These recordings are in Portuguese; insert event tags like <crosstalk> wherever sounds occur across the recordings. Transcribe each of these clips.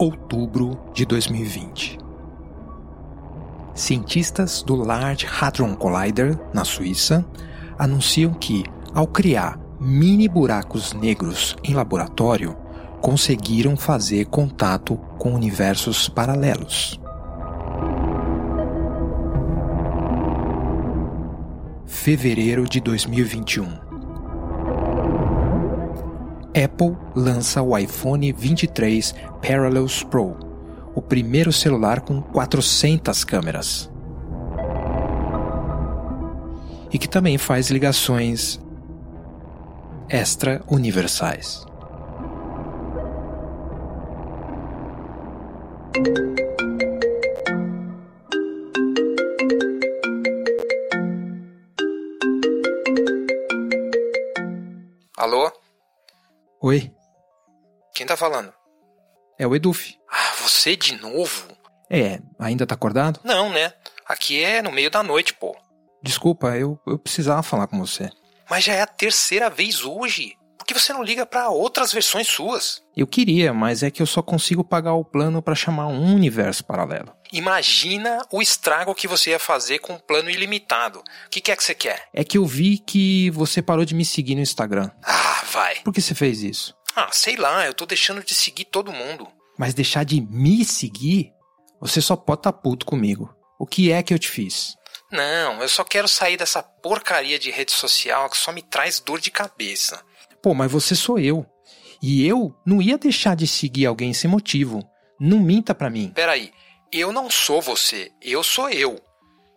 outubro de 2020. Cientistas do Large Hadron Collider, na Suíça, anunciam que, ao criar mini buracos negros em laboratório, conseguiram fazer contato com universos paralelos. Fevereiro de 2021. Apple lança o iPhone 23 Parallels Pro, o primeiro celular com 400 câmeras. E que também faz ligações extra-universais. Alô? Oi, Quem tá falando? é o Eduf. Ah, você de novo? É, ainda tá acordado? Não, né? Aqui é no meio da noite, pô. Desculpa, eu, eu precisava falar com você. Mas já é a terceira vez hoje. Por que você não liga pra outras versões suas? Eu queria, mas é que eu só consigo pagar o plano pra chamar um universo paralelo. Imagina o estrago que você ia fazer com um plano ilimitado. O que, que é que você quer? É que eu vi que você parou de me seguir no Instagram. Ah, vai. Por que você fez isso? Ah, sei lá, eu tô deixando de seguir todo mundo. Mas deixar de me seguir? Você só pode tá puto comigo. O que é que eu te fiz? Não, eu só quero sair dessa porcaria de rede social que só me traz dor de cabeça. Pô, mas você sou eu. E eu não ia deixar de seguir alguém sem motivo. Não minta pra mim. Peraí, eu não sou você, eu sou eu.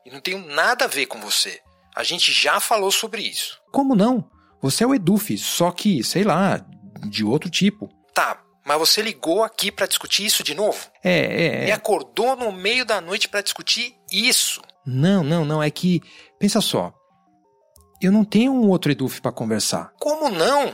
E não tenho nada a ver com você. A gente já falou sobre isso. Como não? Você é o Eduf, só que, sei lá, de outro tipo. Tá, mas você ligou aqui pra discutir isso de novo? É, é. Me é. acordou no meio da noite pra discutir isso? Não, não, não. É que. Pensa só. Eu não tenho um outro Eduf pra conversar. Como não?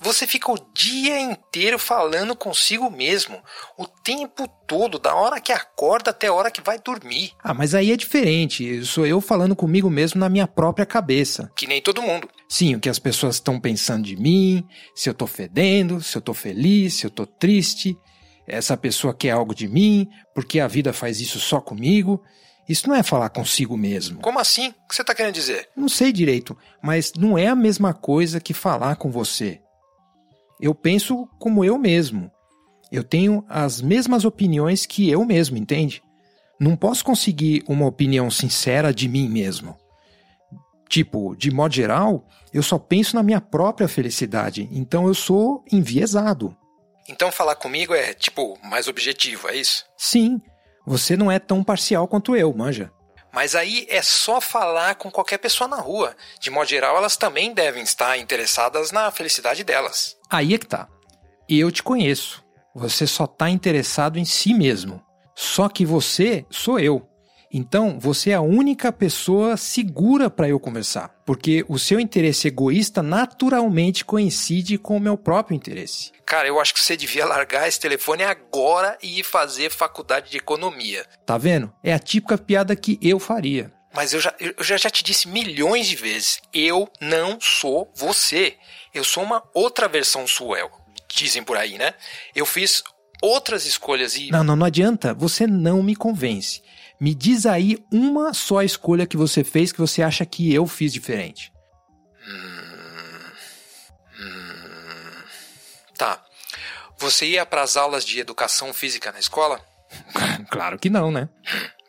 Você fica o dia inteiro falando consigo mesmo, o tempo todo, da hora que acorda até a hora que vai dormir. Ah, mas aí é diferente. Sou eu falando comigo mesmo na minha própria cabeça. Que nem todo mundo. Sim, o que as pessoas estão pensando de mim, se eu tô fedendo, se eu tô feliz, se eu tô triste, essa pessoa quer algo de mim, porque a vida faz isso só comigo. Isso não é falar consigo mesmo. Como assim? O que você tá querendo dizer? Não sei direito, mas não é a mesma coisa que falar com você. Eu penso como eu mesmo. Eu tenho as mesmas opiniões que eu mesmo, entende? Não posso conseguir uma opinião sincera de mim mesmo. Tipo, de modo geral, eu só penso na minha própria felicidade, então eu sou enviesado. Então falar comigo é, tipo, mais objetivo, é isso? Sim, você não é tão parcial quanto eu, manja. Mas aí é só falar com qualquer pessoa na rua. De modo geral, elas também devem estar interessadas na felicidade delas. Aí é que tá. Eu te conheço. Você só tá interessado em si mesmo. Só que você sou eu. Então, você é a única pessoa segura para eu conversar, porque o seu interesse egoísta naturalmente coincide com o meu próprio interesse. Cara, eu acho que você devia largar esse telefone agora e ir fazer faculdade de economia. Tá vendo? É a típica piada que eu faria. Mas eu já, eu já, já te disse milhões de vezes: eu não sou você. Eu sou uma outra versão sua, dizem por aí, né? Eu fiz outras escolhas e. Não, não, não adianta. Você não me convence. Me diz aí uma só escolha que você fez que você acha que eu fiz diferente. Tá. Você ia para as aulas de educação física na escola? <laughs> claro que não, né?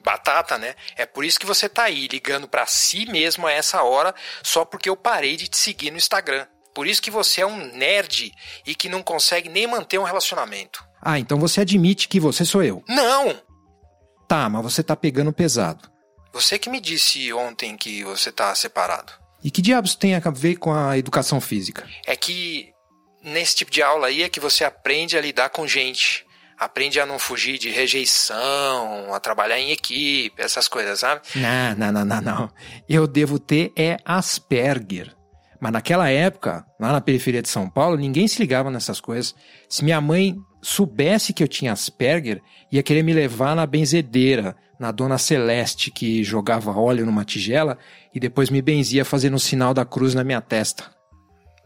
Batata, né? É por isso que você tá aí ligando pra si mesmo a essa hora só porque eu parei de te seguir no Instagram. Por isso que você é um nerd e que não consegue nem manter um relacionamento. Ah, então você admite que você sou eu. Não! Tá, mas você tá pegando pesado. Você que me disse ontem que você tá separado. E que diabos tem a ver com a educação física? É que nesse tipo de aula aí é que você aprende a lidar com gente. Aprende a não fugir de rejeição, a trabalhar em equipe, essas coisas, sabe? Não, não, não, não, não. Eu devo ter é Asperger. Mas naquela época, lá na periferia de São Paulo, ninguém se ligava nessas coisas. Se minha mãe soubesse que eu tinha Asperger, ia querer me levar na benzedeira, na Dona Celeste, que jogava óleo numa tigela e depois me benzia fazendo o sinal da cruz na minha testa.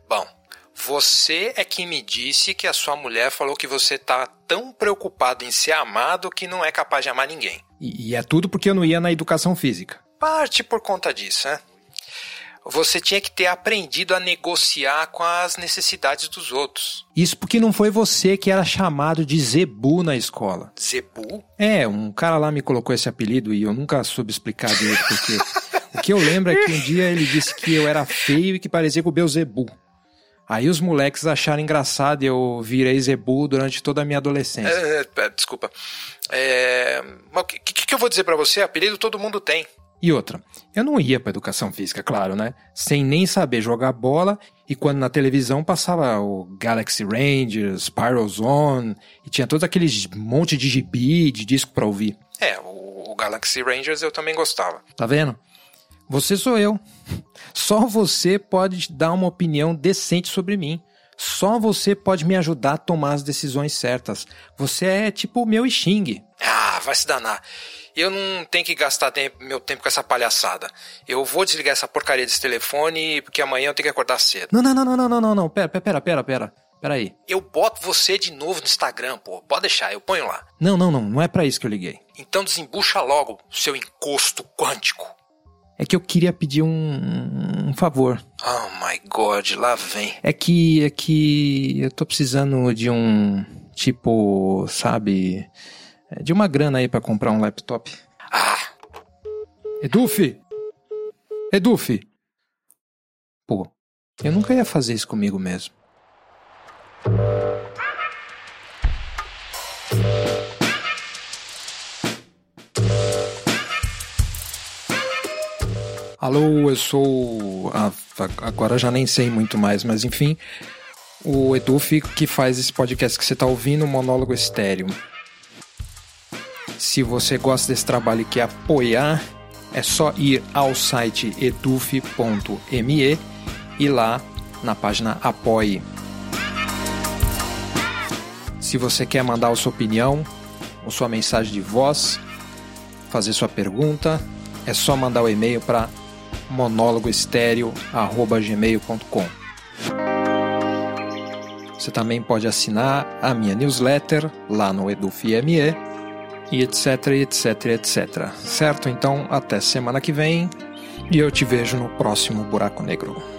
Bom, Você é quem me disse que a sua mulher falou que você tá tão preocupado em ser amado que não é capaz de amar ninguém. E, e é tudo porque eu não ia na educação física. Parte por conta disso, né? Você tinha que ter aprendido a negociar com as necessidades dos outros. Isso porque não foi você que era chamado de Zebu na escola. Zebu? É, um cara lá me colocou esse apelido e eu nunca soube explicar direito porque. <laughs> o que eu lembro é que um dia ele disse que eu era feio e que parecia com o Beuzebu. Aí os moleques acharam engraçado e eu virei Zebu durante toda a minha adolescência. É, é, desculpa. É, o que, que, que eu vou dizer para você? Apelido todo mundo tem. E outra, eu não ia para educação física, claro, né? Sem nem saber jogar bola e quando na televisão passava o Galaxy Rangers, Zone e tinha todos aqueles monte de gibi, de disco para ouvir. É, o, o Galaxy Rangers eu também gostava. Tá vendo? Você sou eu. Só você pode dar uma opinião decente sobre mim. Só você pode me ajudar a tomar as decisões certas. Você é tipo o meu Xing. Ah, vai se danar. Eu não tenho que gastar tempo, meu tempo com essa palhaçada. Eu vou desligar essa porcaria desse telefone porque amanhã eu tenho que acordar cedo. Não, não, não, não, não, não, não, não. Pera, pera, pera, pera. Pera aí. Eu boto você de novo no Instagram, pô. Pode deixar, eu ponho lá. Não, não, não. Não é para isso que eu liguei. Então desembucha logo, seu encosto quântico. É que eu queria pedir um, um favor. Oh my god, lá vem. É que é que eu tô precisando de um tipo, sabe, de uma grana aí para comprar um laptop. Ah. Eduf. Eduf. Pô, eu nunca ia fazer isso comigo mesmo. Alô, eu sou. Ah, agora já nem sei muito mais, mas enfim. O Eduf que faz esse podcast que você está ouvindo, Monólogo Estéreo. Se você gosta desse trabalho e quer apoiar, é só ir ao site eduf.me e lá na página Apoie. Se você quer mandar a sua opinião ou sua mensagem de voz, fazer sua pergunta, é só mandar o e-mail para monólogoestéreo.gmail.com Você também pode assinar a minha newsletter lá no EduFME e etc, etc, etc. Certo? Então, até semana que vem e eu te vejo no próximo Buraco Negro.